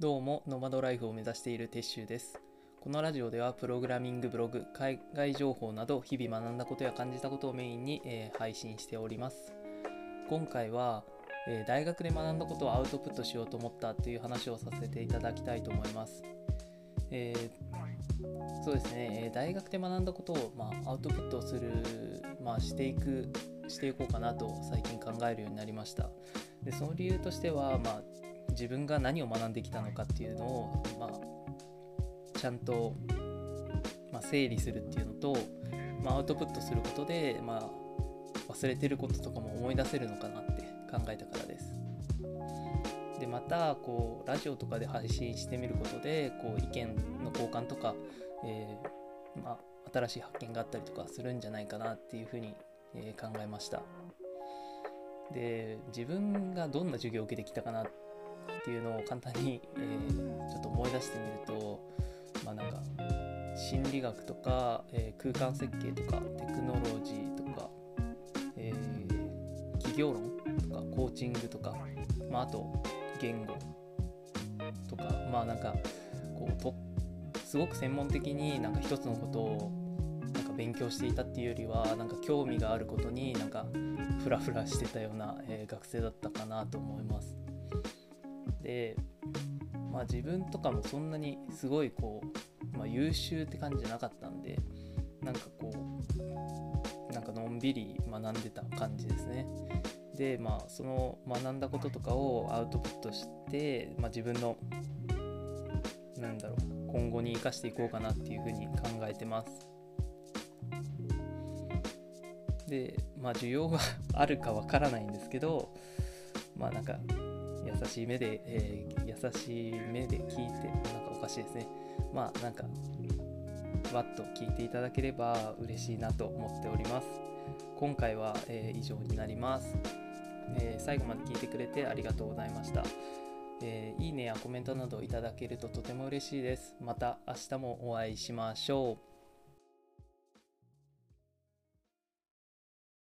どうも、ノマドライフを目指している鉄舟です。このラジオでは、プログラミングブログ、海外情報など、日々学んだことや感じたことをメインに、えー配信しております。今回は、えー大学で学んだことをアウトプットしようと思ったという話をさせていただきたいと思います。えーそうですね、え大学で学んだことを、まあ、アウトプットする、まあ、していく、していこうかなと最近考えるようになりました。でその理由としては、まあ、自分が何を学んできたのかっていうのを、まあ、ちゃんと、まあ、整理するっていうのと、まあ、アウトプットすることで、まあ、忘れてることとかも思い出せるのかなって考えたからです。でまたこうラジオとかで配信してみることでこう意見の交換とか、えーまあ、新しい発見があったりとかするんじゃないかなっていうふうに、えー考えました。で自分がどんな授業を受けてきたかなっていうのを簡単に、えーちょっと思い出してみるとまあなんか心理学とか、えー空間設計とかテクノロジーとか、えー企業論とかコーチングとか、まあ、あと言語とかまあなんかこうとすごく専門的になんか一つのことをなんか勉強していたっていうよりはなんか興味があることになんかフラフラしてたような、えー学生だったかなと思います。で、まあ、自分とかもそんなにすごいこう、まあ、優秀って感じじゃなかったんでなんかこうなんかのんびり学んでた感じですね。でまあその学んだこととかをアウトプットして、まあ、自分のなんだろう今後に生かしていこうかなっていうふうに考えてます。でまあ需要があるかわからないんですけどまあなんか優しい目で、えー優しい目で聞いてなんかおかしいですね。まあなんかわっと聞いていただければ嬉しいなと思っております。今回は、えー以上になります、えー最後まで聞いてくれてありがとうございました。えーいいねやコメントなどいただけるととても嬉しいです。また明日もお会いしましょう。